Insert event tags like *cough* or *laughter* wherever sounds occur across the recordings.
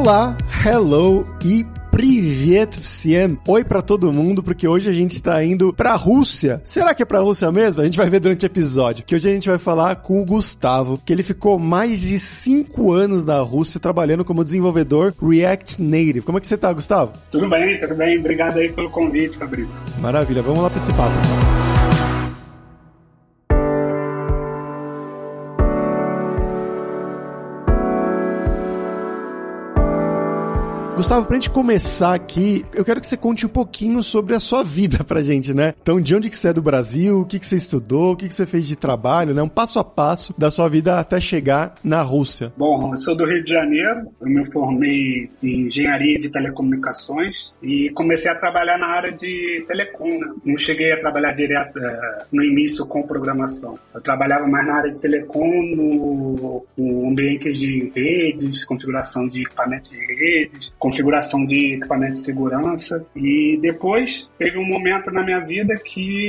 Olá, hello e Privet всем. Oi pra todo mundo, porque hoje a gente está indo pra Rússia. Será que é pra Rússia mesmo? A gente vai ver durante o episódio. Que hoje a gente vai falar com o Gustavo, que ele ficou mais de 5 anos na Rússia trabalhando como desenvolvedor React Native. Como é que você tá, Gustavo? Tudo bem, tudo bem. Obrigado aí pelo convite, Fabrício. Maravilha, vamos lá pra esse papo. Gustavo, pra gente começar aqui, eu quero que você conte um pouquinho sobre a sua vida pra gente, né? Então, de onde que você é do Brasil, o que que você estudou, o que que você fez de trabalho, né? Um passo a passo da sua vida até chegar na Rússia. Bom, eu sou do Rio de Janeiro, eu me formei em engenharia de telecomunicações e comecei a trabalhar na área de telecom, né? Não cheguei a trabalhar direto é, no início com programação. Eu trabalhava mais na área de telecom, no, no ambiente de redes, configuração de equipamentos de redes, configuração de equipamento de segurança. E depois teve um momento na minha vida que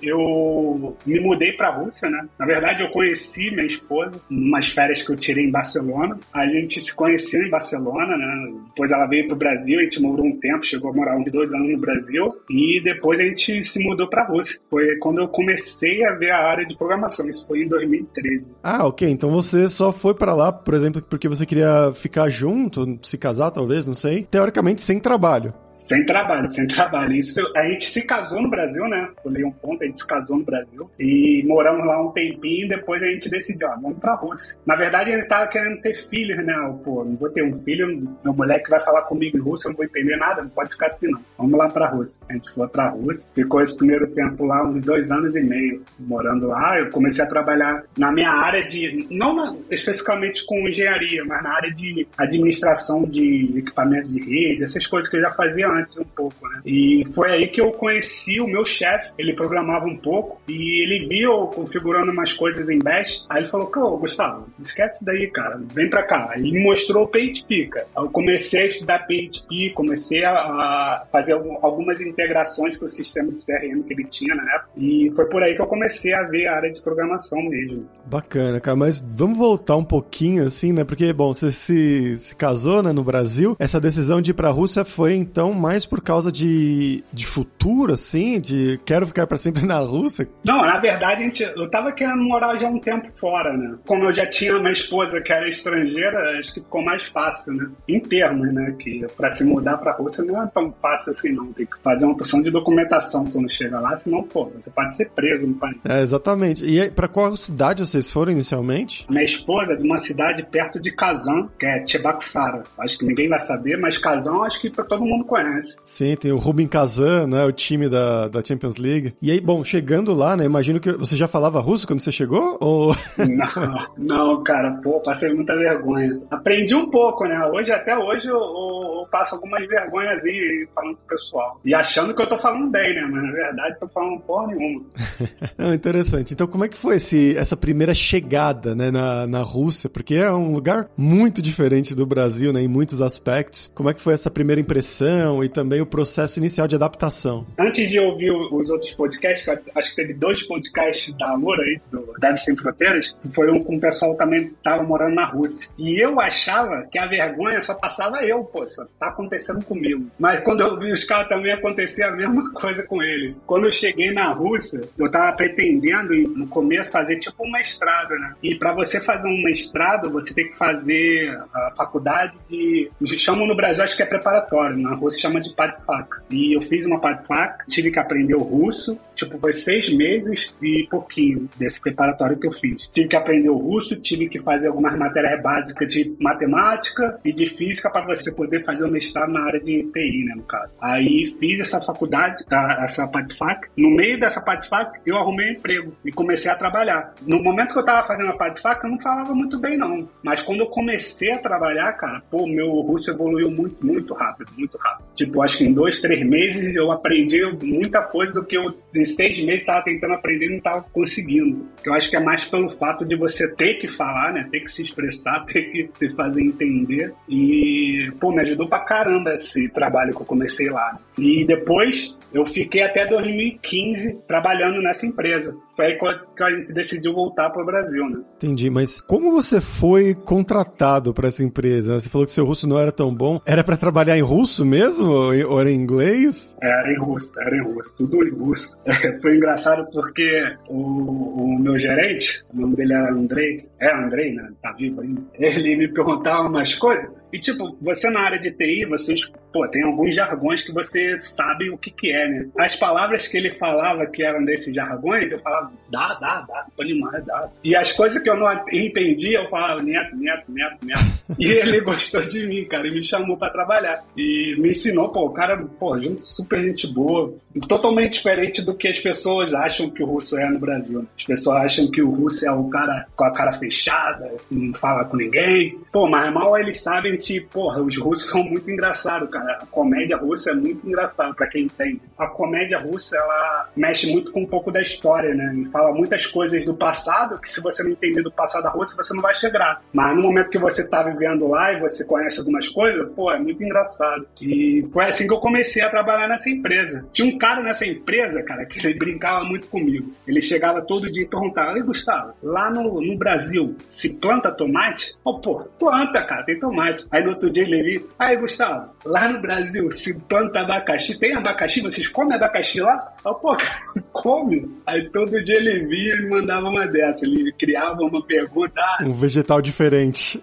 eu me mudei para a Rússia, né? Na verdade, eu conheci minha esposa umas férias que eu tirei em Barcelona. A gente se conheceu em Barcelona, né? Depois ela veio para o Brasil, a gente morou um tempo, chegou a morar uns dois anos no Brasil. E depois a gente se mudou para a Rússia. Foi quando eu comecei a ver a área de programação. Isso foi em 2013. Ah, ok. Então você só foi para lá, por exemplo, porque você queria ficar junto, se casar, talvez, não sei, teoricamente sem trabalho. Sem trabalho, sem trabalho. Isso, a gente se casou no Brasil, né? Pulei um ponto, a gente se casou no Brasil. E moramos lá um tempinho, depois a gente decidiu, ó, vamos pra Rússia. Na verdade, ele tava querendo ter filhos, né? Pô, não vou ter um filho, meu moleque vai falar comigo em russo, eu não vou entender nada, não pode ficar assim, não. Vamos lá pra Rússia. A gente foi pra Rússia, ficou esse primeiro tempo lá, uns dois anos e meio morando lá. Eu comecei a trabalhar na minha área de, não na, especificamente com engenharia, mas na área de administração de equipamento de rede, essas coisas que eu já fazia antes um pouco, né? E foi aí que eu conheci o meu chefe. Ele programava um pouco e ele viu configurando umas coisas em Bash. Aí ele falou: Ô, Gustavo, esquece daí, cara, vem pra cá. Ele me mostrou o PHP, cara. Eu comecei a estudar PHP, comecei a fazer algumas integrações com o sistema de CRM que ele tinha na época. E foi por aí que eu comecei a ver a área de programação mesmo. Bacana, cara, mas vamos voltar um pouquinho assim, né? Porque, bom, você se, se casou né, no Brasil. Essa decisão de ir pra Rússia foi então mais por causa de, de futuro, assim? De quero ficar para sempre na Rússia? Não, na verdade, a gente, eu tava querendo morar já um tempo fora, né? Como eu já tinha uma esposa que era estrangeira, acho que ficou mais fácil, né? Em termos, né? Que para se mudar pra Rússia não é tão fácil assim, não. Tem que fazer uma opção de documentação quando chega lá, senão, pô, você pode ser preso no país. É, exatamente. E para qual cidade vocês foram inicialmente? Minha esposa é de uma cidade perto de Kazan, que é Chebaksara. Acho que ninguém vai saber, mas Kazan acho que todo mundo conhece. Sim, tem o Rubin Kazan, né? O time da, da Champions League. E aí, bom, chegando lá, né? Imagino que você já falava russo quando você chegou? Ou... Não, não, cara, pô, passei muita vergonha. Aprendi um pouco, né? Hoje, até hoje, eu, eu faço algumas vergonhas aí falando com o pessoal. E achando que eu tô falando bem, né? Mas na verdade, eu tô falando porra nenhuma. *laughs* não, interessante. Então, como é que foi esse, essa primeira chegada, né, na, na Rússia? Porque é um lugar muito diferente do Brasil, né? Em muitos aspectos. Como é que foi essa primeira impressão e também o processo inicial de adaptação. Antes de ouvir os outros podcasts, acho que teve dois podcasts da Amor aí, do Dados Sem Fronteiras, que foi um com o pessoal também que morando na Rússia. E eu achava que a vergonha só passava eu, pô, só tá acontecendo comigo. Mas quando eu vi os caras também acontecer a mesma *laughs* coisa com eles. Quando eu cheguei na Rússia, eu tava pretendendo no começo fazer tipo um mestrado, né? E para você fazer um mestrado, você tem que fazer a faculdade de. Chamam no Brasil, acho que é preparatório, na Rússia chama de PADFAC. E eu fiz uma PADFAC, tive que aprender o russo, tipo, foi seis meses e pouquinho desse preparatório que eu fiz. Tive que aprender o russo, tive que fazer algumas matérias básicas de matemática e de física para você poder fazer o mestrado na área de TI, né, no caso. Aí fiz essa faculdade, essa PADFAC. No meio dessa PADFAC, eu arrumei um emprego e comecei a trabalhar. No momento que eu tava fazendo a PADFAC, eu não falava muito bem, não. Mas quando eu comecei a trabalhar, cara, pô, meu russo evoluiu muito, muito rápido, muito rápido. Tipo, acho que em dois, três meses eu aprendi muita coisa do que eu em seis meses estava tentando aprender e não estava conseguindo. Eu acho que é mais pelo fato de você ter que falar, né? Ter que se expressar, *laughs* ter que se fazer entender. E, pô, me ajudou pra caramba esse trabalho que eu comecei lá. E depois eu fiquei até 2015 trabalhando nessa empresa. Foi aí que a gente decidiu voltar para o Brasil, né? Entendi, mas como você foi contratado para essa empresa? Você falou que seu russo não era tão bom. Era para trabalhar em russo mesmo? Ou era em inglês? Era em russo, era em russo, tudo em russo. *laughs* foi engraçado porque o, o meu gerente, o nome dele era Andrei, é Andrei, né? Tá vivo ainda. Ele me perguntava umas coisas. E, tipo, você na área de TI, vocês, pô, tem alguns jargões que você sabe o que que é, né? As palavras que ele falava que eram desses jargões, eu falava, dá, dá, dá, tô animado, dá. E as coisas que eu não entendia, eu falava, neto, neto, neto, neto. *laughs* e ele gostou de mim, cara, e me chamou para trabalhar. E me ensinou, pô, o cara, pô, gente, super gente boa. Totalmente diferente do que as pessoas acham que o russo é no Brasil. As pessoas acham que o russo é o cara com a cara fechada, não fala com ninguém. Pô, mas mal eles sabem que, porra, os russos *laughs* são muito engraçados, cara. A comédia russa é muito engraçada, para quem entende. A comédia russa, ela mexe muito com um pouco da história, né? E fala muitas coisas do passado que se você não entender do passado da Rússia, você não vai achar graça. Mas no momento que você tá vivendo lá e você conhece algumas coisas, pô, é muito engraçado. E foi assim que eu comecei a trabalhar nessa empresa. Tinha um cara nessa empresa, cara, que ele brincava muito comigo. Ele chegava todo dia e perguntava, ei, Gustavo, lá no, no Brasil, se planta tomate? Oh, pô, planta, cara, tem tomate. Aí no outro dia ele veio, aí, Gustavo, lá no Brasil, se planta abacaxi, tem abacaxi? Vocês comem abacaxi lá? Oh, pô, cara, come. Aí todo dia ele via e mandava uma dessa. Ele criava uma pergunta. Ah, um vegetal diferente.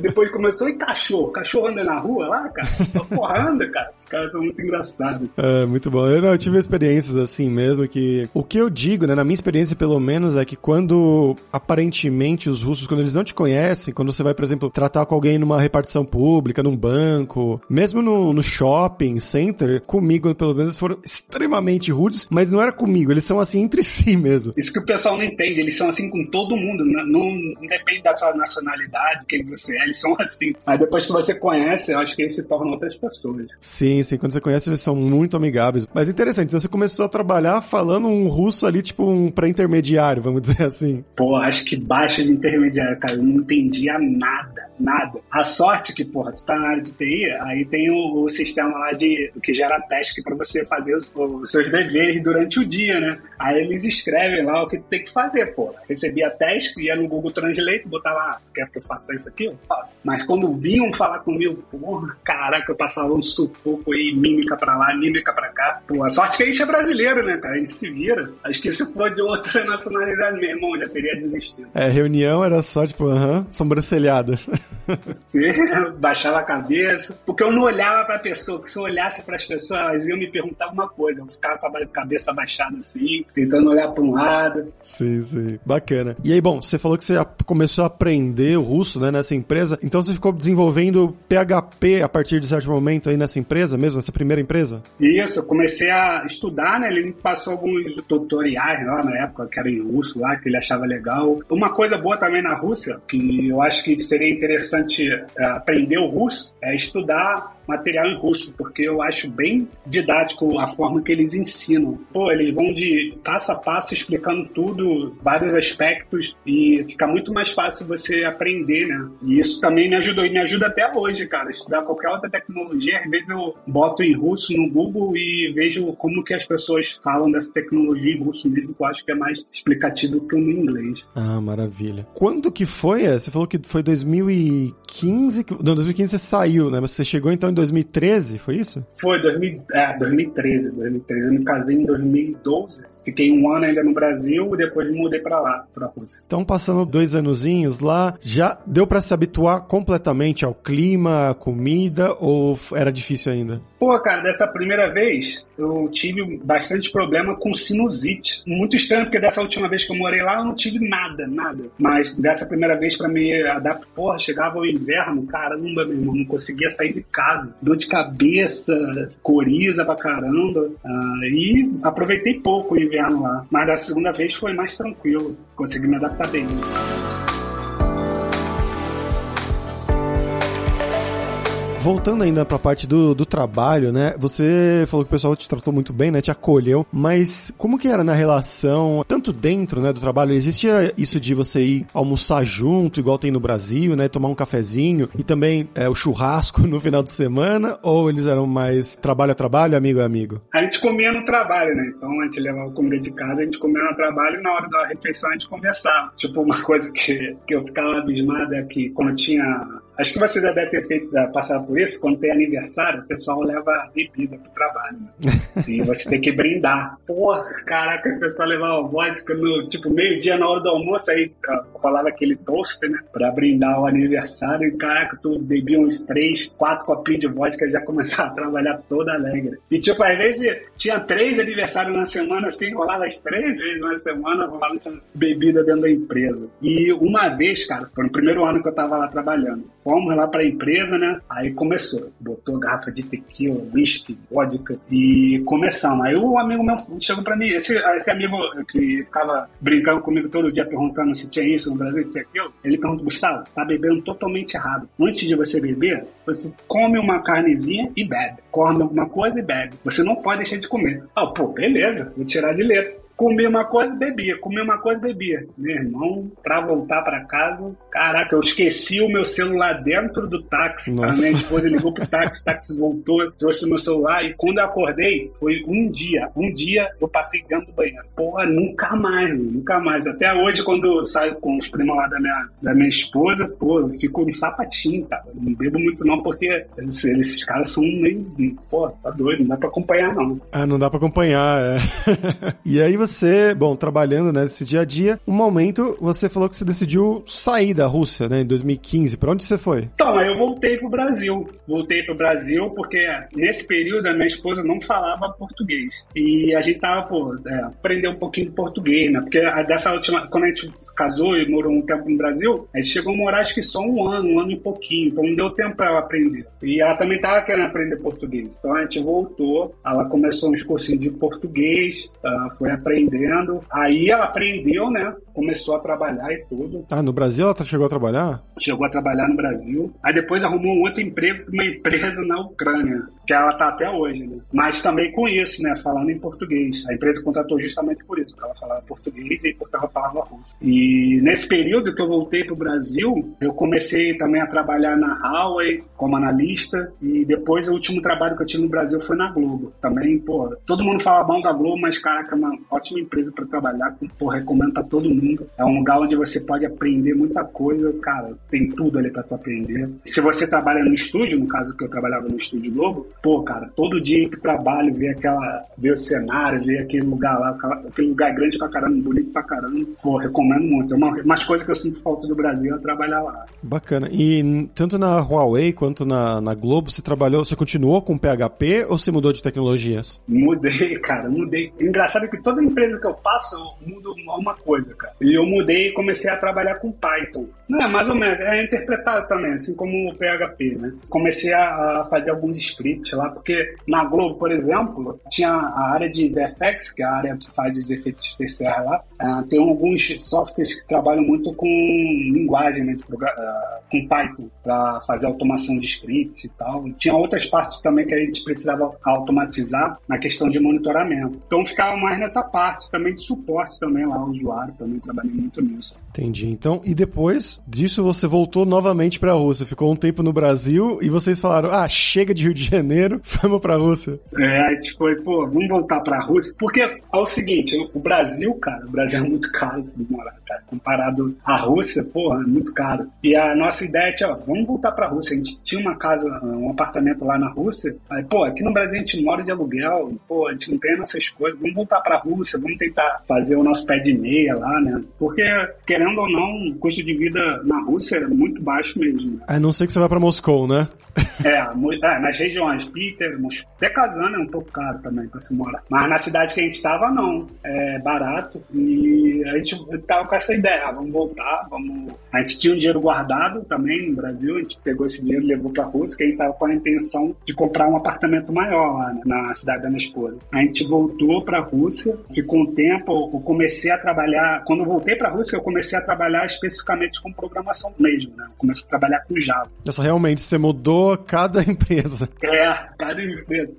depois começou, e cachorro? Cachorro anda na rua lá, cara? Porra, anda, cara. Os caras são muito engraçados. É, muito bom. Eu, não, eu tive experiências assim mesmo que... O que eu digo, né, na minha experiência pelo menos, é que quando aparentemente os russos, quando eles não te conhecem, quando você vai, por exemplo, tratar com alguém numa repartição pública, num banco, mesmo no, no shopping center, comigo, pelo menos, foram extremamente rudes, mas não era comigo, eles são assim entre *laughs* si mesmo. Isso que o pessoal não entende, eles são assim com todo mundo, não, não depende da sua nacionalidade, quem você é, eles são *laughs* assim. Mas depois que você conhece, eu acho que eles se tornam outras pessoas. Sim, sim, quando você conhece, eles são muito amigáveis. Mas interessante, então você começou a trabalhar falando um russo ali, tipo um pré-intermediário, vamos *laughs* dizer assim. Pô, acho que baixo de intermediário, cara, eu não entendia nada nada. A sorte que, porra, tu tá na área de TI, aí tem o, o sistema lá de que gera teste para você fazer os, os, seus deveres durante o dia, né? Aí eles escrevem lá o que tu tem que fazer, porra. Recebia teste, ia no Google Translate, botava lá, quer que eu faça isso aqui? Eu faço. Mas quando vinham falar comigo, porra, caraca, eu passava um sufoco aí, mímica pra lá, mímica pra cá. Pô, a sorte que a gente é brasileiro, né, cara? A gente se vira. Acho que se for de outra *laughs* nacionalidade mesmo, irmão, já teria desistido. É, reunião era só, tipo, aham, uh -huh, sobrancelhada. *laughs* Sim, *laughs* baixava a cabeça. Porque eu não olhava pra pessoa, que se eu olhasse pras pessoas, elas iam me perguntar alguma coisa. Eu ficava com a cabeça baixada assim, tentando olhar pra um lado. Sim, sim. Bacana. E aí, bom, você falou que você começou a aprender o russo, né, nessa empresa. Então você ficou desenvolvendo PHP a partir de certo momento aí nessa empresa mesmo, nessa primeira empresa? Isso, eu comecei a estudar, né? Ele me passou alguns tutoriais lá na época, que era em russo lá, que ele achava legal. Uma coisa boa também na Rússia, que eu acho que seria interessante é, aprender o russo, é estudar material em russo, porque eu acho bem didático a forma que eles ensinam. Pô, eles vão de passo a passo explicando tudo, vários aspectos, e fica muito mais fácil você aprender, né? E isso também me ajudou, e me ajuda até hoje, cara. Estudar qualquer outra tecnologia, às vezes eu boto em russo no Google e vejo como que as pessoas falam dessa tecnologia em russo mesmo, que eu acho que é mais explicativo que no inglês. Ah, maravilha. Quando que foi? Você falou que foi 2015? Não, 2015 você saiu, né? Mas você chegou então em 2013, foi isso? Foi, 2000, é, 2013, 2013. Eu me casei em 2012. Fiquei um ano ainda no Brasil e depois mudei para lá, pra Rússia. Então, passando dois anozinhos lá, já deu para se habituar completamente ao clima, à comida, ou era difícil ainda? Pô, cara, dessa primeira vez eu tive bastante problema com sinusite. Muito estranho, porque dessa última vez que eu morei lá eu não tive nada, nada. Mas dessa primeira vez para me adaptar, porra, chegava o inverno, caramba, meu irmão, não conseguia sair de casa. Dor de cabeça, coriza pra caramba. Ah, e aproveitei pouco o inverno lá. Mas da segunda vez foi mais tranquilo, consegui me adaptar bem. Voltando ainda pra parte do, do trabalho, né? Você falou que o pessoal te tratou muito bem, né? Te acolheu, mas como que era na relação, tanto dentro, né, do trabalho, existia isso de você ir almoçar junto, igual tem no Brasil, né? Tomar um cafezinho e também é, o churrasco *laughs* no final de semana, ou eles eram mais trabalho a trabalho, amigo a amigo? A gente comia no trabalho, né? Então a gente levava comida de casa, a gente comia no trabalho e na hora da refeição a gente conversava. Tipo, uma coisa que, que eu ficava abismado é que quando tinha Acho que você já deve ter feito, passado por isso. Quando tem aniversário, o pessoal leva bebida pro trabalho. Né? *laughs* E você tem que brindar. Porra, caraca, o pessoal levava vodka no, tipo, meio-dia na hora do almoço, aí rolava aquele toast, né? Pra brindar o aniversário. E caraca, tu bebia uns três, quatro copinhos de vodka e já começava a trabalhar toda alegre. E tipo, às vezes tinha três aniversários na semana, assim, rolava as três vezes na semana, rolava essa bebida dentro da empresa. E uma vez, cara, foi no primeiro ano que eu tava lá trabalhando Fomos lá para a empresa, né? Aí começou. Botou garrafa de tequila, whisky, vodka e começamos. Aí o amigo meu chegou para mim, esse, esse amigo que ficava brincando comigo todo dia perguntando se tinha isso no Brasil, se tinha aquilo, ele perguntou, Gustavo, tá bebendo totalmente errado. Antes de você beber, você come uma carnezinha e bebe. Come alguma coisa e bebe. Você não pode deixar de comer. Ah, pô, beleza, vou tirar de letra comia uma coisa bebia, comia uma coisa bebia. Meu irmão, pra voltar pra casa, caraca, eu esqueci o meu celular dentro do táxi. Nossa. A minha esposa ligou pro táxi, o *laughs* táxi voltou, trouxe o meu celular e quando eu acordei, foi um dia. Um dia eu passei dentro do banheiro. Porra, nunca mais, nunca mais. Até hoje, quando eu saio com os primos lá da minha, da minha esposa, pô, eu fico no sapatinho, cara. Não bebo muito não, porque eles, esses caras são meio. Pô, tá doido, não dá pra acompanhar não. Ah, não dá pra acompanhar, é. *laughs* e aí você, bom, trabalhando né, nesse dia a dia, um momento você falou que você decidiu sair da Rússia, né, em 2015. Para onde você foi? Então, eu voltei pro Brasil. Voltei pro Brasil porque nesse período a minha esposa não falava português. E a gente tava, pô, é, aprender um pouquinho de português, né? Porque dessa última, quando a gente se casou e morou um tempo no Brasil, a gente chegou a morar acho que só um ano, um ano e pouquinho. Então não deu tempo para ela aprender. E ela também tava querendo aprender português. Então a gente voltou, ela começou uns cursinhos de português, uh, foi aprender aprendendo. Aí ela aprendeu, né? Começou a trabalhar e tudo. Ah, no Brasil ela chegou a trabalhar? Chegou a trabalhar no Brasil. Aí depois arrumou um outro emprego uma empresa na Ucrânia, que ela tá até hoje, né? Mas também com isso, né? Falando em português. A empresa contratou justamente por isso, porque ela falava português e porque ela falava russo. E nesse período que eu voltei pro Brasil, eu comecei também a trabalhar na Huawei como analista e depois o último trabalho que eu tive no Brasil foi na Globo. Também, pô, todo mundo fala bom da Globo, mas caraca, é uma ótima empresa para trabalhar, pô, recomendo pra todo mundo. É um lugar onde você pode aprender muita coisa, cara, tem tudo ali para tu aprender. Se você trabalha no estúdio, no caso que eu trabalhava no estúdio Globo, pô, cara, todo dia pro trabalho, ver aquela, ver o cenário, ver aquele lugar lá, aquele lugar grande pra caramba, bonito pra caramba, pô, recomendo muito. É uma, umas coisas que eu sinto falta do Brasil é trabalhar lá. Bacana. E tanto na Huawei quanto na, na Globo, você trabalhou, você continuou com PHP ou você mudou de tecnologias? Mudei, *laughs* cara, mudei. Engraçado que toda empresa que eu passo, eu mudo uma coisa, cara. E eu mudei e comecei a trabalhar com Python. Não, é mais ou menos, é interpretado também, assim como o PHP, né? Comecei a, fazer alguns scripts lá, porque na Globo, por exemplo, tinha a área de VFX, que é a área que faz os efeitos especiais lá. Uh, tem alguns softwares que trabalham muito com linguagem, né? Uh, com Python, para fazer automação de scripts e tal. E tinha outras partes também que a gente precisava automatizar na questão de monitoramento. Então ficava mais nessa parte também de suporte também lá ao usuário, também trabalhei muito nisso. Entendi. Então, e depois disso você voltou novamente para a Rússia, ficou um tempo no Brasil e vocês falaram: "Ah, chega de Rio de Janeiro, *laughs* vamos para a Rússia". É, a gente foi, pô, vamos voltar para a Rússia, porque é o seguinte, o Brasil, cara, o Brasil é muito caro se morar, cara, comparado à Rússia, porra, é muito caro. E a nossa ideia é, ó, vamos voltar para a Rússia. A gente tinha uma casa, um apartamento lá na Rússia. Aí, pô, aqui no Brasil a gente mora de aluguel, pô, a gente não tem essas coisas. Vamos voltar para a Rússia, vamos tentar fazer o nosso pé de meia lá, né? Porque querendo ou não, o custo de vida na Rússia é muito baixo mesmo. A não ser que você vá para Moscou, né? *laughs* é, é, nas regiões, Peter, Moscou. Até Kazan é um pouco caro também para se morar. Mas na cidade que a gente estava, não. É barato. E a gente tava com essa ideia, ah, vamos voltar, vamos A gente tinha um dinheiro guardado também no Brasil, a gente pegou esse dinheiro e levou para a Rússia, que a gente estava com a intenção de comprar um apartamento maior lá né, na cidade da minha esposa. A gente voltou para a Rússia, ficou um tempo, eu comecei a trabalhar. Quando eu voltei para a Rússia, eu comecei a trabalhar especificamente com programação mesmo, né? Eu comecei a trabalhar com Java. Isso realmente, você mudou cada *laughs* empresa. É, cada empresa.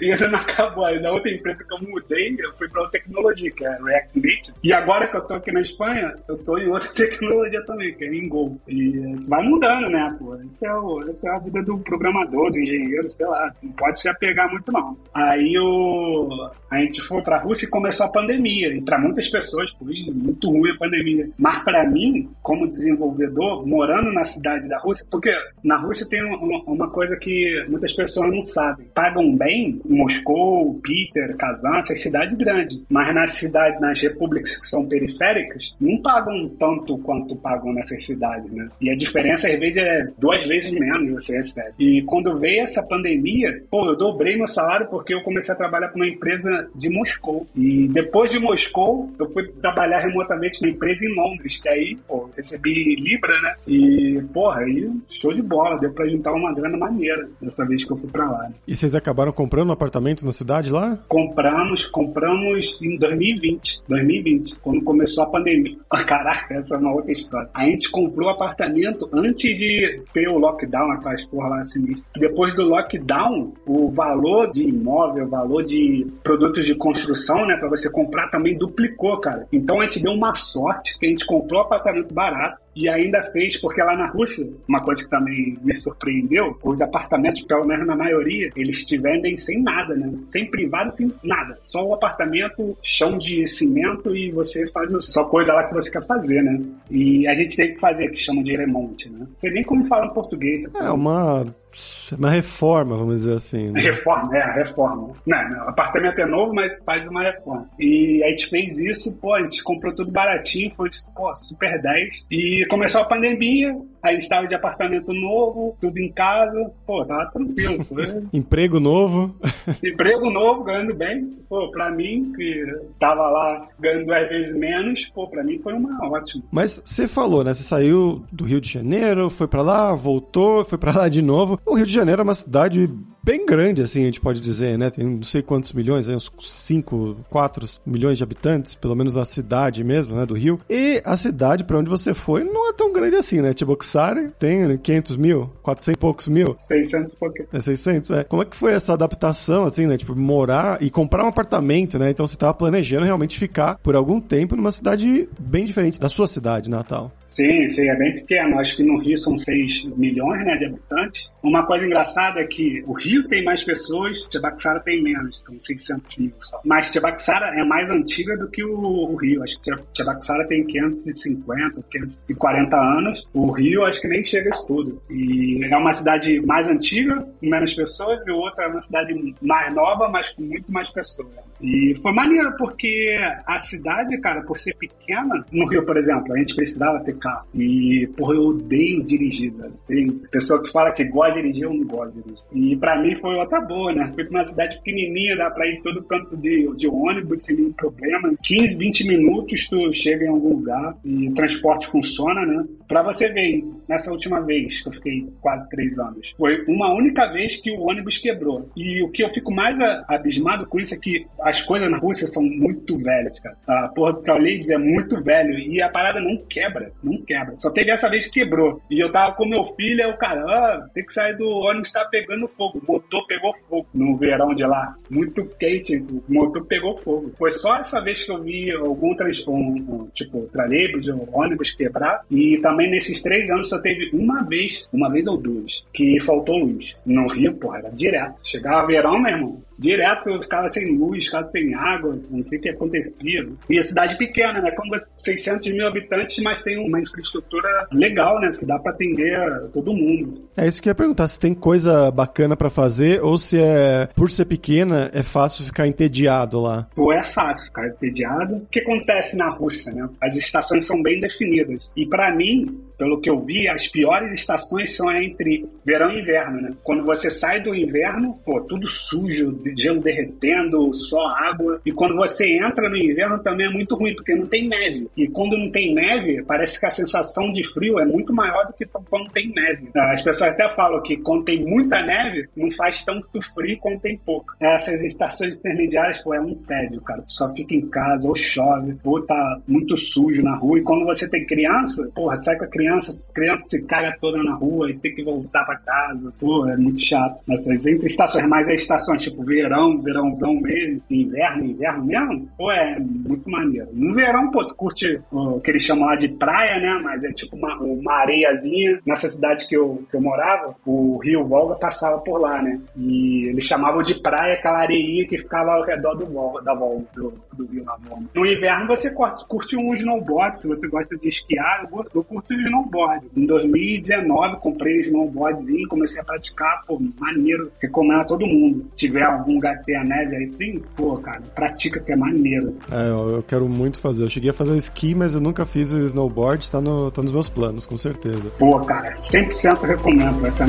E ainda não acabou. Aí na outra empresa que eu mudei, eu fui para outra tecnologia, que é React Native. E agora que eu tô aqui na Espanha, eu tô em outra *laughs* tecnologia também, que é em Go. E isso vai mudando, né, pô? Isso é, o, isso é a vida do programador, do engenheiro, sei lá. Não pode se apegar muito, não. Aí o, a gente foi pra Rússia e começou a pandemia. E para muitas pessoas foi muito ruim a pandemia. Mas para mim, como desenvolvedor, morando na cidade da Rússia, porque na Rússia tem uma, uma coisa que muitas pessoas não sabem. Pagam bem Moscou, Peter, Kazan, essas cidades grandes. Mas nas cidades, nas repúblicas que são periféricas, não pagam tanto quanto pagam nessas cidades, né? E a diferença, às vezes, é duas vezes menos você recebe. E quando veio essa pandemia, pô, eu dobrei meu salário porque eu comecei a trabalhar com uma empresa de Moscou. E depois de Moscou, eu fui trabalhar remotamente numa empresa em Londres, que aí, pô, recebi Libra, né? E, porra, aí show de bola, deu pra juntar uma grana maneira dessa vez que eu fui pra lá. Né? E vocês acabaram comprando um apartamento na cidade lá? Compramos, compramos em 2020. 2020, quando começou a pandemia. *laughs* Caraca, essa é uma outra história. A gente comprou o apartamento antes de ter o lockdown, aquelas porra lá sinistras. Depois do lockdown, o valor de imóvel, o valor de produtos de construção, né, para você comprar também duplicou, cara. Então a gente deu uma sorte que a gente comprou o apartamento barato e ainda fez, porque lá na Rússia, uma coisa que também me surpreendeu, os apartamentos, pelo menos na maioria, eles te vendem sem nada, né? Sem privado, sem nada. Só o apartamento, chão de cimento e você faz só coisa lá que você quer fazer, né? E a gente tem que fazer, que chamam de remonte, né? Não sei nem como fala em português. É uma, uma reforma, vamos dizer assim. Né? Reforma, é, reforma. Não, não, apartamento é novo, mas faz uma reforma. E a gente fez isso, pô, a gente comprou tudo baratinho, foi, pô, super 10. E começou a pandemia, aí estava de apartamento novo, tudo em casa, pô, tava tranquilo. Foi... *laughs* Emprego novo. Emprego novo, ganhando bem. Pô, pra mim, que tava lá ganhando duas vezes menos, pô, pra mim foi uma ótima. Mas você falou, né? Você saiu do Rio de Janeiro, foi para lá, voltou, foi para lá de novo. O Rio de Janeiro é uma cidade bem grande, assim, a gente pode dizer, né? Tem não sei quantos milhões, uns 5, 4 milhões de habitantes, pelo menos a cidade mesmo, né, do Rio. E a cidade para onde você foi não é tão grande assim, né? Tiboxari tem 500 mil, 400 e poucos mil. 600 e pouquinho. É 600, é. Como é que foi essa adaptação, assim, né? Tipo, morar e comprar um apartamento, né? Então você tava planejando realmente ficar por algum tempo numa cidade bem diferente da sua cidade natal. Sim, sim, é bem pequeno. Acho que no Rio são 6 milhões né, de habitantes. Uma coisa engraçada é que o Rio tem mais pessoas, Tibaquara tem menos, são 600 mil só. Mas Tibaquara é mais antiga do que o, o Rio. Acho que Tibaquara tem 550, 540 anos. O Rio acho que nem chega a isso tudo. E é uma cidade mais antiga, com menos pessoas, e outra é uma cidade mais nova, mas com muito mais pessoas. E foi maneiro, porque a cidade, cara, por ser pequena, no Rio, por exemplo, a gente precisava ter carro. E, porra, eu odeio dirigir. Tem pessoa que fala que gosta de dirigir, eu não gosto de dirigir. E pra mim foi outra boa, né? Fui pra uma cidade pequenininha, dá pra ir todo canto de, de ônibus sem nenhum problema. 15, 20 minutos tu chega em algum lugar e transporte funciona, né? Pra você ver, nessa última vez que eu fiquei quase três anos, foi uma única vez que o ônibus quebrou. E o que eu fico mais abismado com isso é que as coisas na Rússia são muito velhas, cara. A porra do trolleybus é muito velho e a parada não quebra, não quebra. Só teve essa vez que quebrou. E eu tava com meu filho, aí o cara, ah, tem que sair do ônibus, tá pegando fogo. O motor pegou fogo no verão de lá. Muito quente, o motor pegou fogo. Foi só essa vez que eu vi algum, trans, um, um, tipo, trolleybus, um ônibus quebrar e também nesses três anos só teve uma vez, uma vez ou duas, que faltou luz. No Rio, porra, era direto. Chegava verão, meu irmão, direto eu ficava sem luz, ficava sem água, não sei o que acontecia. E a cidade pequena, né? Como 600 mil habitantes, mas tem uma infraestrutura legal, né? Que dá para atender todo mundo. É isso que eu ia perguntar, se tem coisa bacana para fazer ou se é, por ser pequena, é fácil ficar entediado lá. Pô, é fácil ficar entediado. O que acontece na Rússia, né? As estações são bem definidas. E para mim, pelo que eu vi, as piores estações são entre verão e inverno, né? Quando você sai do inverno, pô, tudo sujo, gelo derretendo, só água. E quando você entra no inverno também é muito ruim, porque não tem neve. E quando não tem neve, parece que a sensação de frio é muito maior do que quando tem neve. As pessoas até falam que quando tem muita neve, não faz tanto frio quando tem pouco. Essas estações intermediárias, pô, é um tédio, cara. Só fica em casa, ou chove, ou tá muito sujo na rua. E quando você tem criança, porra, sai com a criança, a criança se caga toda na rua e tem que voltar pra casa. Porra, é muito chato. Essas entre estações, mas é estações tipo verão, verãozão mesmo, inverno, inverno mesmo, pô, é muito maneiro. No verão, pô, tu curte o que eles chamam lá de praia, né? Mas é tipo uma, uma areiazinha. Nessa cidade que eu, que eu morava, o rio Volga passava por lá, né? E eles chamavam de praia aquela areinha que ficava ao redor do Volga, da volta do, do rio na Volga. No inverno você curte, curte um snowboard, se você gosta de esquiar, eu, eu curto snowboard. Em 2019 comprei um snowboardzinho, comecei a praticar, pô, maneiro, recomendo a todo mundo. Se tiver algum lugar que tenha neve aí sim, pô, cara, pratica que é maneiro. É, eu quero muito fazer. Eu cheguei a fazer o esqui, mas eu nunca fiz o snowboard, tá, no, tá nos meus planos, com certeza. Pô, cara, 100% recomendo, vai ser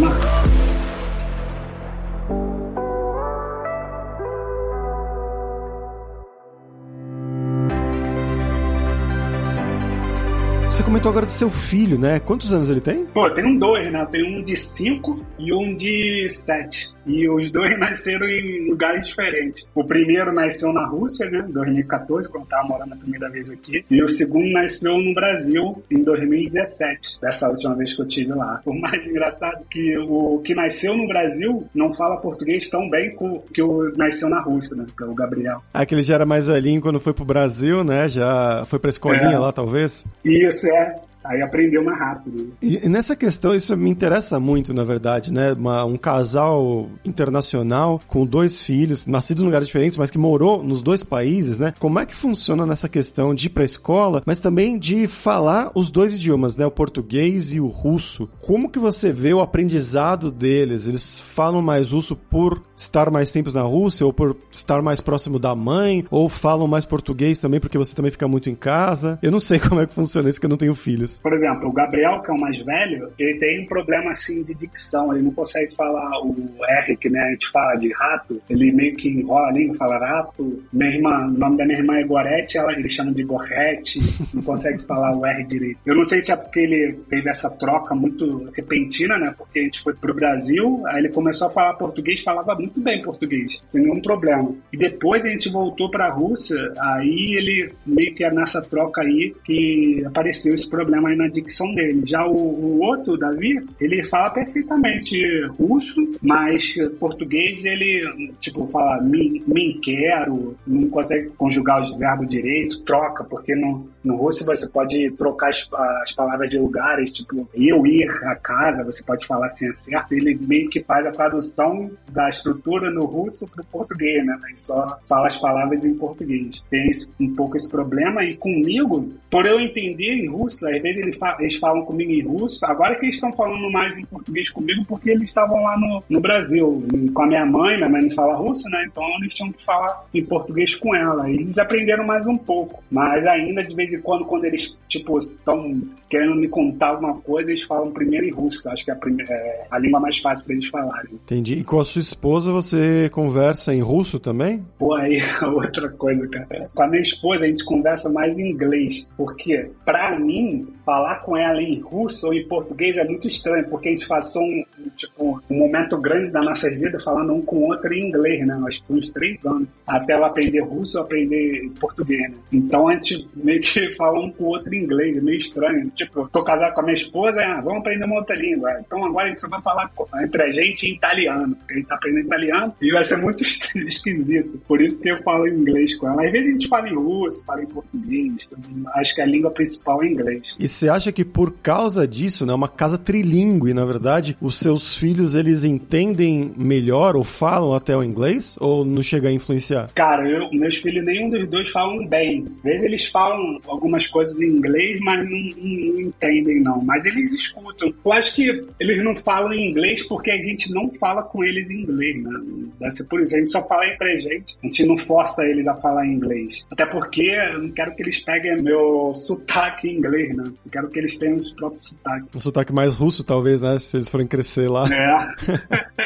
comentou agora do seu filho, né? Quantos anos ele tem? Pô, tem um dois, né? Tem um de cinco e um de sete. E os dois *laughs* nasceram em lugares diferentes. O primeiro nasceu na Rússia, né? Em 2014, quando eu tava morando a primeira vez aqui. E o segundo nasceu no Brasil em 2017, dessa última vez que eu tive lá. O mais *laughs* engraçado que o que nasceu no Brasil não fala português tão bem que o nasceu na Rússia, né? Que é o Gabriel. Ah, que ele já era mais velhinho quando foi pro Brasil, né? Já foi pra escolinha é. lá, talvez? Isso, é. Aí aprendeu mais rápido. E, nessa questão, isso me interessa muito, na verdade, né? Uma, um casal internacional com dois filhos, nascidos em lugares diferentes, mas que morou nos dois países, né? Como é que funciona nessa questão de ir pra escola, mas também de falar os dois idiomas, né? O português e o russo. Como que você vê o aprendizado deles? Eles falam mais russo por estar mais tempos na Rússia, ou por estar mais próximo da mãe, ou falam mais português também porque você também fica muito em casa? Eu não sei *laughs* como é que funciona isso, que eu não tenho filhos. Por exemplo, o Gabriel, que é o mais velho, ele tem um problema assim de dicção, ele não consegue falar o R, que né, a gente fala de rato, ele meio que enrola a língua, fala rato. Minha irmã, o nome da minha irmã é Gorete, ela, ele chama de Gorrete, não consegue falar o R direito. Eu não sei se é porque ele teve essa troca muito repentina, né? Porque a gente foi pro Brasil, aí ele começou a falar português, falava muito bem português, sem nenhum problema. E depois a gente voltou pra Rússia, aí ele meio que é nessa troca aí que apareceu esse problema problema aí na dicção dele. Já o, o outro, o Davi, ele fala perfeitamente russo, mas português ele, tipo, fala me, me quero, não consegue conjugar os verbos direito, troca, porque no, no russo você pode trocar as, as palavras de lugares, tipo, eu ir a casa, você pode falar assim, é certo, ele meio que faz a tradução da estrutura no russo para o português, né? E só fala as palavras em português. Tem um pouco esse problema, e comigo, por eu entender em russo, às vezes eles, eles falam comigo em russo. Agora que eles estão falando mais em português comigo, porque eles estavam lá no, no Brasil. Com a minha mãe, minha mãe não fala russo, né? Então eles tinham que falar em português com ela. Eles aprenderam mais um pouco. Mas ainda, de vez em quando, quando eles, tipo, estão querendo me contar alguma coisa, eles falam primeiro em russo. Acho que é a, primeira, é a língua mais fácil para eles falarem. Entendi. E com a sua esposa você conversa em russo também? Pô, aí *laughs* outra coisa, cara. Com a minha esposa a gente conversa mais em inglês. Porque, pra mim, falar com ela em russo ou em português é muito estranho, porque a gente passou um, tipo, um momento grande da nossa vida falando um com o outro em inglês, né? Acho que uns três anos. Até ela aprender russo ou aprender português, né? Então a gente meio que fala um com o outro em inglês, é meio estranho. Tipo, eu tô casado com a minha esposa, ah, vamos aprender uma outra língua. Então agora a gente só vai falar entre a gente em italiano, porque a gente tá aprendendo italiano e vai ser muito *laughs* esquisito. Por isso que eu falo inglês com ela. Às vezes a gente fala em russo, fala em português. Acho que a língua principal é inglês. E você acha que por causa disso, né, uma casa trilingüe, na verdade, os seus filhos eles entendem melhor ou falam até o inglês ou não chega a influenciar? Cara, eu, meus filhos nenhum dos dois falam bem. Às vezes eles falam algumas coisas em inglês, mas não, não, não entendem não. Mas eles escutam. Eu acho que eles não falam em inglês porque a gente não fala com eles em inglês, né? Deve ser por isso. A gente só fala entre a gente. A gente não força eles a falar em inglês. Até porque eu não quero que eles peguem meu sotaque em inglês, né? Eu quero que eles tenham os próprios sotaques. Um sotaque mais russo, talvez, né? Se eles forem crescer lá. É.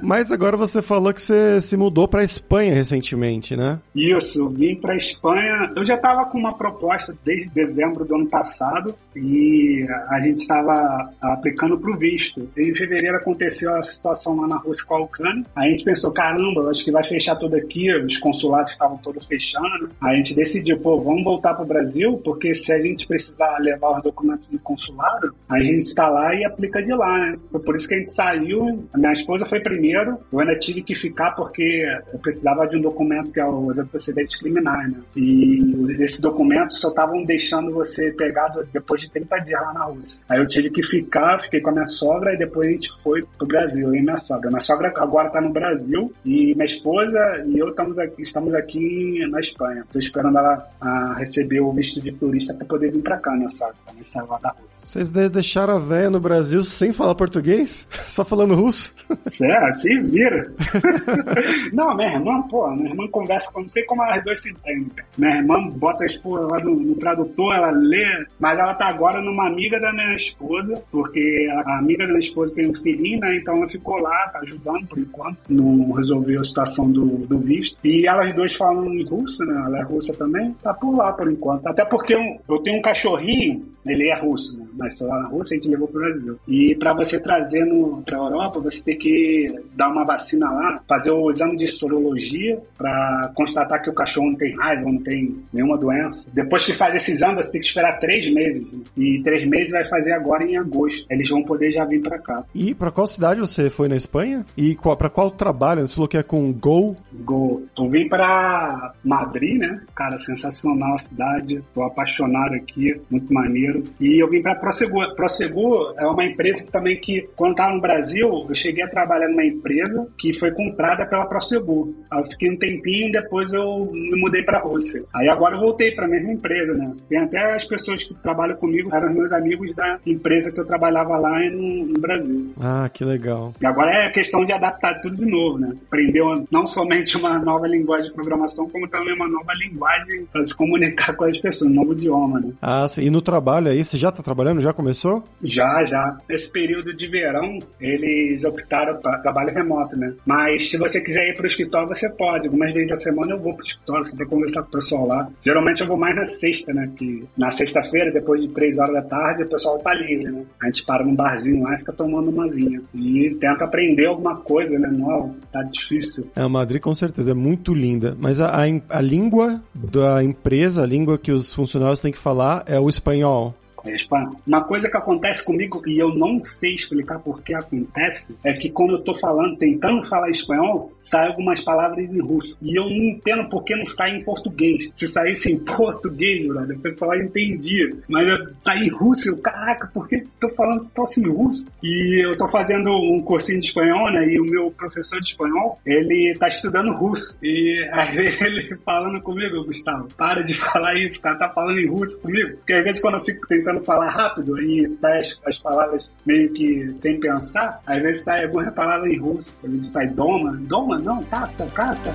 *laughs* Mas agora você falou que você se mudou para Espanha recentemente, né? Isso, eu vim para Espanha. Eu já estava com uma proposta desde dezembro do ano passado e a gente estava aplicando para o visto. Em fevereiro aconteceu a situação lá na Rússia com a Ucrânia. A gente pensou, caramba, acho que vai fechar tudo aqui, os consulados estavam todos fechando. A gente decidiu, pô, vamos voltar para o Brasil, porque se a gente precisar levar os documentos do consulado, a gente está lá e aplica de lá, né? Foi por isso que a gente saiu. A minha esposa foi primeiro, eu ainda tive que ficar porque eu precisava de um documento que é o antecedentes criminais, né? E esse documento só estavam deixando você pegado depois de 30 dias lá na Rússia. Aí eu tive que ficar, fiquei com a minha sogra e depois a gente foi pro Brasil, e minha sogra. Minha sogra agora tá no Brasil e minha esposa e eu estamos aqui, estamos aqui na Espanha. Tô esperando ela a receber o visto de turista para poder vir para cá, minha sogra, pra me salvar da Rússia. Vocês deixaram a véia no Brasil sem falar português? *laughs* Só falando russo? É, se vira. *laughs* não, minha irmã, pô, minha irmã conversa com, não sei como elas duas se entendem. Minha irmã bota a esposa lá no, no, tradutor, ela lê, mas ela tá agora numa amiga da minha esposa, porque a amiga da minha esposa tem um filhinho, né? Então ela ficou lá, tá ajudando por enquanto, não resolveu a situação do, do visto. E elas duas falam em russo, né? Ela é russa também, tá por lá por enquanto. Até porque eu, eu tenho um cachorrinho, ele é russo, né? Mas lá na Rússia a gente levou pro Brasil. E para você trazer no, pra Europa, você tem que dar uma vacina lá, fazer o exame de sorologia para constatar que o cachorro não tem raiva, não tem nenhuma doença. Depois que faz esse exame, você tem que esperar três meses. Né? E três meses vai fazer agora em agosto. Eles vão poder já vir para cá. E para qual cidade você foi na Espanha? E para qual trabalho? Você falou que é com Go? Go. Eu vim para Madrid, né? Cara, sensacional a cidade. Tô apaixonado aqui, muito maneiro. E eu vim para Prosegur. Prosegur é uma empresa também que, quando estava no Brasil, eu cheguei a trabalhar numa empresa que foi comprada pela Prosegur. Aí eu fiquei um tempinho, depois eu me mudei para Rússia. Aí agora eu voltei para a mesma empresa, né? Tem até as pessoas que trabalham comigo, eram meus amigos da empresa que eu trabalhava lá no, no Brasil. Ah, que legal. E agora é questão de adaptar tudo de novo, né? Aprender não somente uma nova linguagem de programação, como também uma nova linguagem para se comunicar com as pessoas, um novo idioma, né? Ah, sim. E no trabalho aí, você já está trabalhando? Já começou? Já, já. Nesse período de verão, eles optaram para trabalho remoto, né? Mas se você quiser ir para o escritório, você pode. Algumas vezes da semana eu vou para o escritório para conversar com o pessoal lá. Geralmente eu vou mais na sexta, né? Que na sexta-feira, depois de três horas da tarde, o pessoal tá livre, né? A gente para num barzinho lá e fica tomando umazinha. E tenta aprender alguma coisa, né? Não, tá difícil. É, a Madrid com certeza é muito linda. Mas a, a, a língua da empresa, a língua que os funcionários têm que falar é o espanhol. Uma coisa que acontece comigo e eu não sei explicar por que acontece é que quando eu tô falando, tentando falar espanhol, saem algumas palavras em russo. E eu não entendo por que não sai em português. Se saísse em *laughs* português, brother, o pessoal entendia. Mas eu saí em russo, eu, caraca, por que tô falando tô assim em russo? E eu tô fazendo um cursinho de espanhol, né? E o meu professor de espanhol, ele tá estudando russo. E *laughs* aí ele falando comigo, Gustavo, para de *laughs* falar isso, cara tá falando em russo comigo. Porque às vezes quando eu fico tentando tentando falar rápido e sai as, as, palavras meio que sem pensar, às vezes sai alguma palavra em russo, às vezes sai doma, doma não, caça, caça.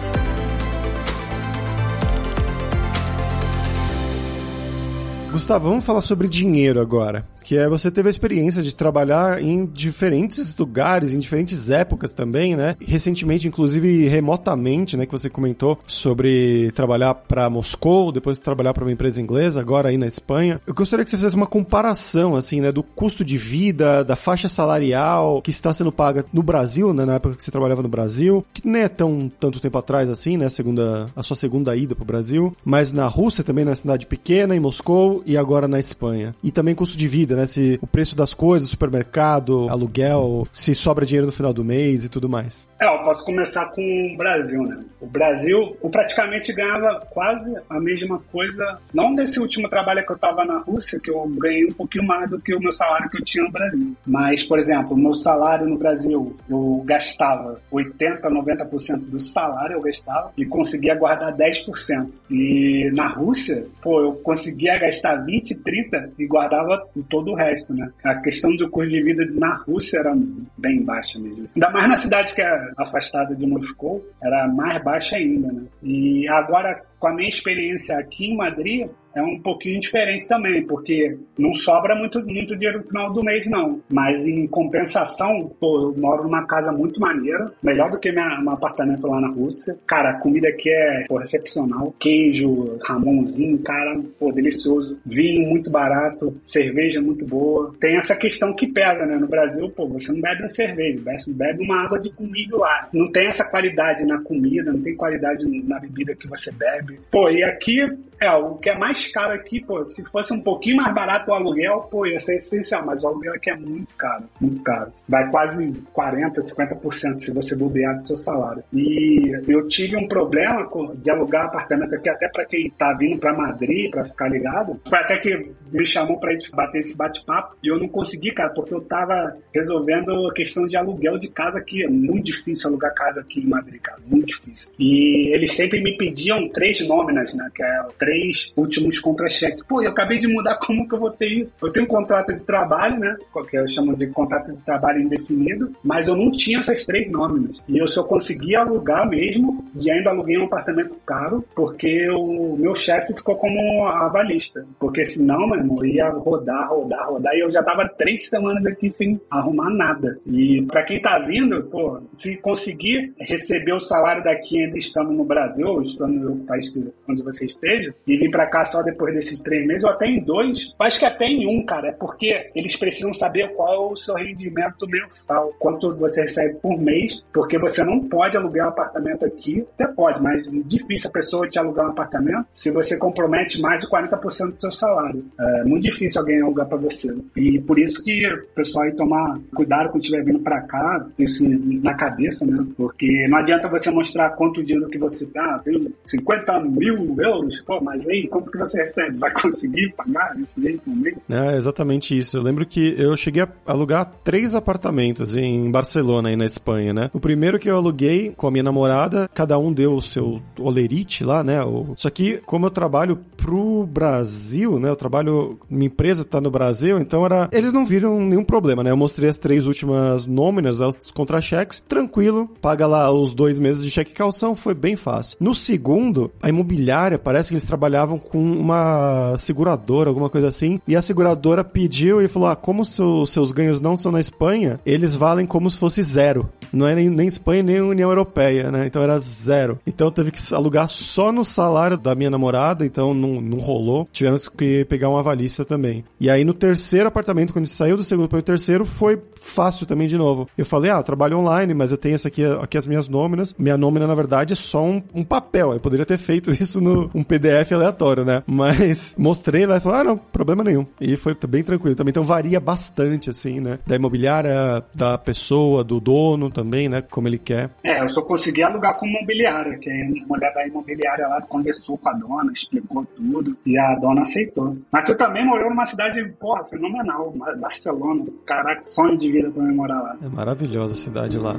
Gustavo, vamos falar sobre dinheiro agora que é você teve a experiência de trabalhar em diferentes lugares, em diferentes épocas também, né? Recentemente, inclusive remotamente, né, que você comentou sobre trabalhar para Moscou, depois trabalhar para uma empresa inglesa, agora aí na Espanha. Eu gostaria que você fizesse uma comparação assim, né, do custo de vida, da faixa salarial que está sendo paga no Brasil, né, na época que você trabalhava no Brasil, que nem é tão tanto tempo atrás assim, né, segunda a sua segunda ida para o Brasil, mas na Rússia também na cidade pequena, em Moscou e agora na Espanha. E também custo de vida, né? Né? Se o preço das coisas, supermercado, aluguel, se sobra dinheiro no final do mês e tudo mais. É, eu posso começar com o Brasil, né? O Brasil, eu praticamente ganhava quase a mesma coisa, não desse último trabalho que eu tava na Rússia, que eu ganhei um pouquinho mais do que o meu salário que eu tinha no Brasil. Mas, por exemplo, o meu salário no Brasil, eu gastava 80, 90% do salário eu gastava e conseguia guardar 10%. E na Rússia, pô, eu conseguia gastar 20, 30 e guardava todo do resto, né? A questão do custo de vida na Rússia era bem baixa mesmo. Ainda mais na cidade que é afastada de Moscou, era mais baixa ainda, né? E agora, com a minha experiência aqui em Madrid, é um pouquinho diferente também, porque não sobra muito, muito dinheiro no final do mês, não. Mas em compensação, pô, eu moro numa casa muito maneira, melhor do que meu apartamento lá na Rússia. Cara, a comida aqui é pô, excepcional. Queijo, ramonzinho, cara, pô, delicioso. Vinho muito barato, cerveja muito boa. Tem essa questão que pega, né? No Brasil, pô, você não bebe uma cerveja, você bebe uma água de comida lá. Não tem essa qualidade na comida, não tem qualidade na bebida que você bebe. Pô, e aqui é, o que é mais caro aqui, pô, se fosse um pouquinho mais barato o aluguel, pô, ia ser essencial, mas o aluguel aqui é muito caro, muito caro. Vai quase 40%, 50% se você bobear do seu salário. E eu tive um problema de alugar apartamento aqui, até para quem tá vindo para Madrid, para ficar ligado. Foi até que me chamou pra gente bater esse bate-papo e eu não consegui, cara, porque eu tava resolvendo a questão de aluguel de casa aqui. É muito difícil alugar casa aqui em Madrid, cara, muito difícil. E eles sempre me pediam três nóminas, né, que é três três últimos contra-cheques. Pô, eu acabei de mudar, *laughs* como que eu vou ter isso? Eu tenho um contrato de trabalho, né? Que eu chamo de contrato de trabalho indefinido, mas eu não tinha essas três nóminas. E eu só consegui alugar mesmo, e ainda aluguei um apartamento caro, porque o meu chefe ficou como avalista. Porque senão, meu irmão, ia rodar, rodar, rodar, e eu já tava três semanas aqui sem arrumar nada. E para quem tá vindo, pô, se conseguir receber o salário daqui ainda estando no Brasil, ou estando no país onde você esteja, e vir para cá só depois desses três meses, ou até em dois, acho que até em um, cara, é porque eles precisam saber qual é o seu rendimento mensal, quanto você recebe por mês, porque você não pode alugar um apartamento aqui, até pode, mas é difícil a pessoa te alugar um apartamento se você compromete mais de 40% do seu salário. É muito difícil alguém alugar para você. E por isso que o pessoal aí tomar cuidado quando estiver vindo para cá, isso na cabeça, né? Porque não adianta você mostrar quanto dinheiro que você tá, tem 50 mil euros, pô, mas aí, quanto que você recebe? Vai conseguir pagar isso daí também? É exatamente isso. Eu lembro que eu cheguei a alugar três apartamentos em Barcelona, e na Espanha, né? O primeiro que eu aluguei com a minha namorada, cada um deu o seu olerite lá, né? Só que, como eu trabalho pro Brasil, né? Eu trabalho, minha empresa tá no Brasil, então era. Eles não viram nenhum problema, né? Eu mostrei as três últimas nôminas, os contra-cheques, tranquilo, paga lá os dois meses de cheque calção, foi bem fácil. No segundo, a imobiliária, parece que eles trabalhavam com uma seguradora, alguma coisa assim, e a seguradora pediu e falou: ah, como seu, seus ganhos não são na Espanha, eles valem como se fosse zero. Não é nem, nem Espanha nem União Europeia, né? Então era zero. Então teve que alugar só no salário da minha namorada, então não, não rolou. Tivemos que pegar uma avalista também. E aí no terceiro apartamento, quando a gente saiu do segundo para o terceiro, foi fácil também de novo. Eu falei, ah, eu trabalho online, mas eu tenho essa aqui, aqui as minhas nóminas. Minha nómina, na verdade, é só um, um papel. Eu poderia ter feito *laughs* isso no um PDF aleatório, né? Mas *laughs* mostrei lá e falei, ah, não, problema nenhum. E foi bem tranquilo também. Então varia bastante, assim, né? Da imobiliária, da pessoa, do dono também, né? Como ele quer. É, eu só consegui alugar com imobiliária, que a mulher da imobiliária lá conversou com a dona, explicou tudo e a dona aceitou. Mas tu também morou numa cidade, porra, fenomenal, Barcelona. Caraca, sonho de vida também morar lá. É maravilhosa a cidade lá.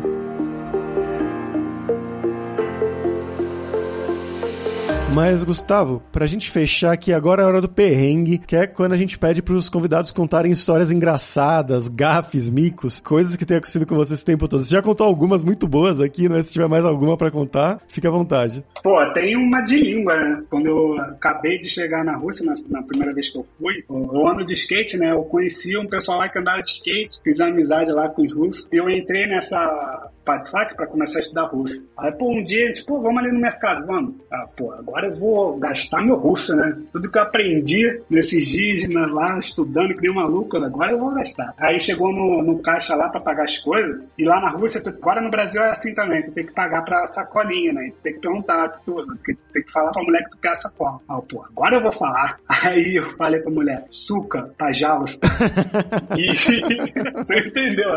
Mas, Gustavo, pra gente fechar aqui, agora é a hora do perrengue, que é quando a gente pede pros convidados contarem histórias engraçadas, gafes, micos, coisas que tenham acontecido com você esse tempo todo. Você já contou algumas muito boas aqui, mas se tiver mais alguma para contar, fica à vontade. Pô, tem uma de língua, né? Quando eu acabei de chegar na Rússia, na, na primeira vez que eu fui, o ano de skate, né? Eu conheci um pessoal lá que andava de skate, fiz amizade lá com os russos. Eu entrei nessa Padfac para começar a estudar russo. Aí, pô, um dia pô, vamos ali no mercado, vamos. Ah, pô, agora eu vou gastar meu russo, né? Tudo que eu aprendi nesses dias né, lá estudando, que nem um maluco, agora eu vou gastar. Aí chegou no, no caixa lá para pagar as coisas, e lá na Rússia, tu, agora no Brasil é assim também, tu tem que pagar pra sacolinha, né? Tu tem que perguntar, tu, tu tem, tem que falar pra mulher que tu quer a sacola. Ah, pô, agora eu vou falar. *laughs* Aí eu falei pra mulher, suca, pajalos. *laughs* e *laughs* tu entendeu?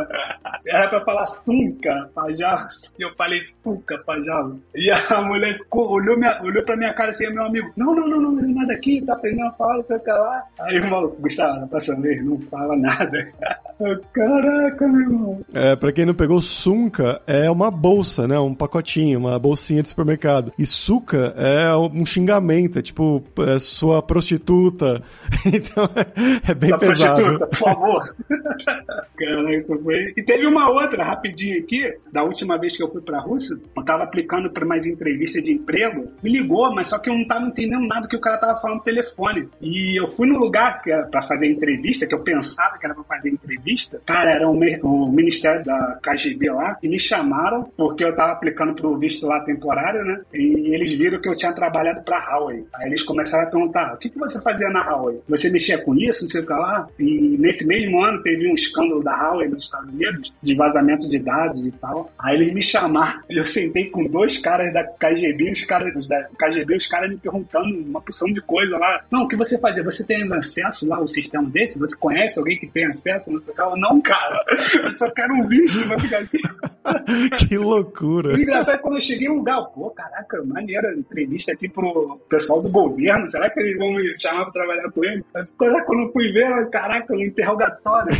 Era pra falar sunca, pajalos. E eu falei, suca, pajalos. E a mulher olhou, minha, olhou pra minha cara assim, meu amigo, não, não, não, não, não, nada aqui, tá aprendendo a falar, sei lá. Aí o maluco, Gustavo, passa vez, não fala nada. *laughs* Caraca, meu irmão. É, pra quem não pegou, sunca é uma bolsa, né? Um pacotinho, uma bolsinha de supermercado. E suca é um xingamento, é tipo, é sua prostituta. *laughs* Então é, é bem sua pesado. prostituta, por favor. *laughs* Caraca, isso foi... E teve uma outra, rapidinho aqui, da última vez que eu fui pra Rússia, eu tava aplicando para mais entrevistas de emprego, me ligou, mas só que eu não tava entendendo nada que o cara tava falando no telefone. E eu fui no lugar que para fazer entrevista, que eu pensava que era para fazer entrevista, cara, era o, o Ministério da KGB lá, e me chamaram porque eu tava aplicando pro visto lá temporário, né? E eles viram que eu tinha trabalhado pra Huawei. Aí eles começaram a perguntar: o que, que você fazia na Huawei? Você mexia com isso, não sei o que lá? E nesse mesmo ano teve um escândalo da Huawei nos Estados Unidos, de vazamento de dados e tal. Aí eles me chamaram, *laughs* eu sentei com dois caras da KGB, os caras da KGB, os caras me perguntando uma porção de coisa lá. Não, o que você fazia? Você tem acesso lá ao sistema desse? Você conhece alguém que tem acesso? Não sei o Não, cara, eu só quero um vídeo pra ficar aqui. *laughs* que loucura. O engraçado é quando eu cheguei no lugar, pô, caraca, maneira, entrevista aqui pro pessoal do governo, será que eles vão me chamar pra trabalhar com ele? Quando eu fui ver, caraca, um interrogatório.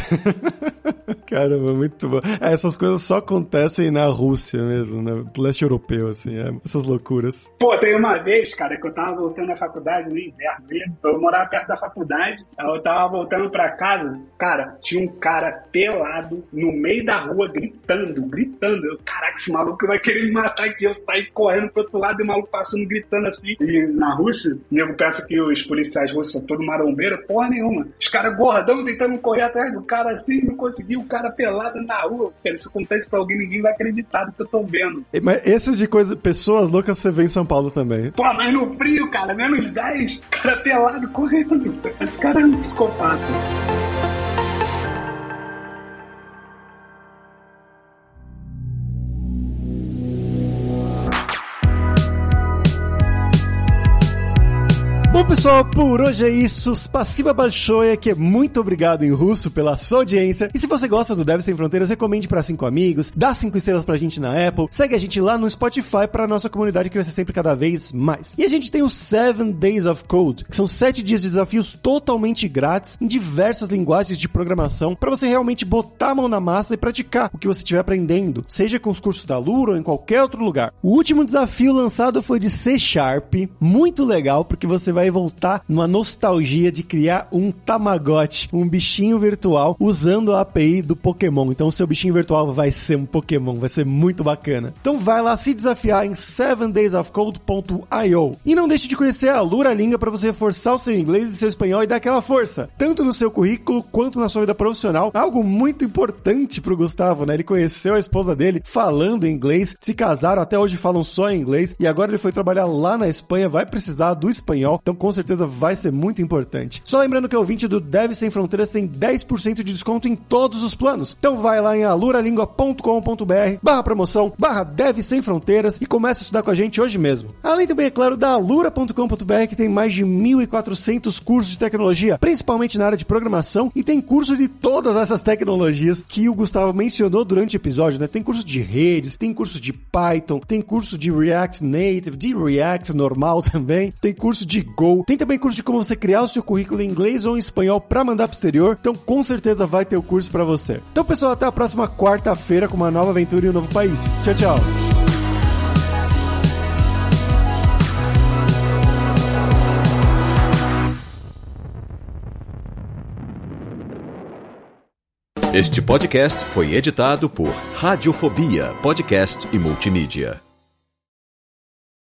*laughs* Caramba, muito bom. É, essas coisas só acontecem na Rússia mesmo, né? Leste europeu, assim, é, essas loucuras. Pô, tem uma vez, cara, que eu tava voltando da faculdade no inverno mesmo. Eu morava perto da faculdade, eu tava voltando pra casa, cara, tinha um cara pelado no meio da rua gritando, gritando. Eu, caraca, esse maluco vai querer me matar aqui. Eu saí correndo pro outro lado e o maluco passando, gritando assim. E na Rússia, o nego pensa que os policiais russos são todos marombeiros, porra nenhuma. Os caras gordão tentando correr atrás do cara assim, não conseguiu, o cara pelado na rua. Cara, isso acontece pra alguém, ninguém vai acreditar no que eu tô vendo. Mas esses de coisa, pessoas loucas você vê em São Paulo também. Pô, mas no frio, cara, menos 10, cara pelado correndo. Esse cara é um psicopata. Pessoal, por hoje é isso. Spasiba Balshoya, que é muito obrigado em russo pela sua audiência. E se você gosta do Deve Sem Fronteiras, recomende para cinco amigos, dá cinco estrelas pra gente na Apple, segue a gente lá no Spotify pra nossa comunidade ser sempre cada vez mais. E a gente tem o Seven Days of Code, que são sete dias de desafios totalmente grátis em diversas linguagens de programação para você realmente botar a mão na massa e praticar o que você estiver aprendendo, seja com os cursos da Lura ou em qualquer outro lugar. O último desafio lançado foi de C Sharp, muito legal porque você vai vai voltar numa nostalgia de criar um Tamagotchi, um bichinho virtual, usando a API do Pokémon. Então, o seu bichinho virtual vai ser um Pokémon, vai ser muito bacana. Então, vai lá se desafiar em 7daysofcode.io. E não deixe de conhecer a Lura Língua para você reforçar o seu inglês e seu espanhol e dar aquela força, tanto no seu currículo quanto na sua vida profissional. Algo muito importante pro Gustavo, né? Ele conheceu a esposa dele falando inglês, se casaram, até hoje falam só inglês, e agora ele foi trabalhar lá na Espanha, vai precisar do espanhol. Então, com certeza vai ser muito importante. Só lembrando que o ouvinte do Deve Sem Fronteiras tem 10% de desconto em todos os planos. Então vai lá em aluralingua.com.br barra promoção, barra Deve Sem Fronteiras e comece a estudar com a gente hoje mesmo. Além também, é claro, da alura.com.br que tem mais de 1.400 cursos de tecnologia, principalmente na área de programação e tem curso de todas essas tecnologias que o Gustavo mencionou durante o episódio, né? Tem curso de redes, tem curso de Python, tem curso de React Native, de React normal *laughs* também, tem curso de Go, tem também curso de como você criar o seu currículo em inglês ou em espanhol para mandar pro exterior. Então, com certeza vai ter o curso para você. Então, pessoal, até a próxima quarta-feira com uma nova aventura em um novo país. Tchau, tchau. Este podcast foi editado por Radiofobia, podcast e multimídia.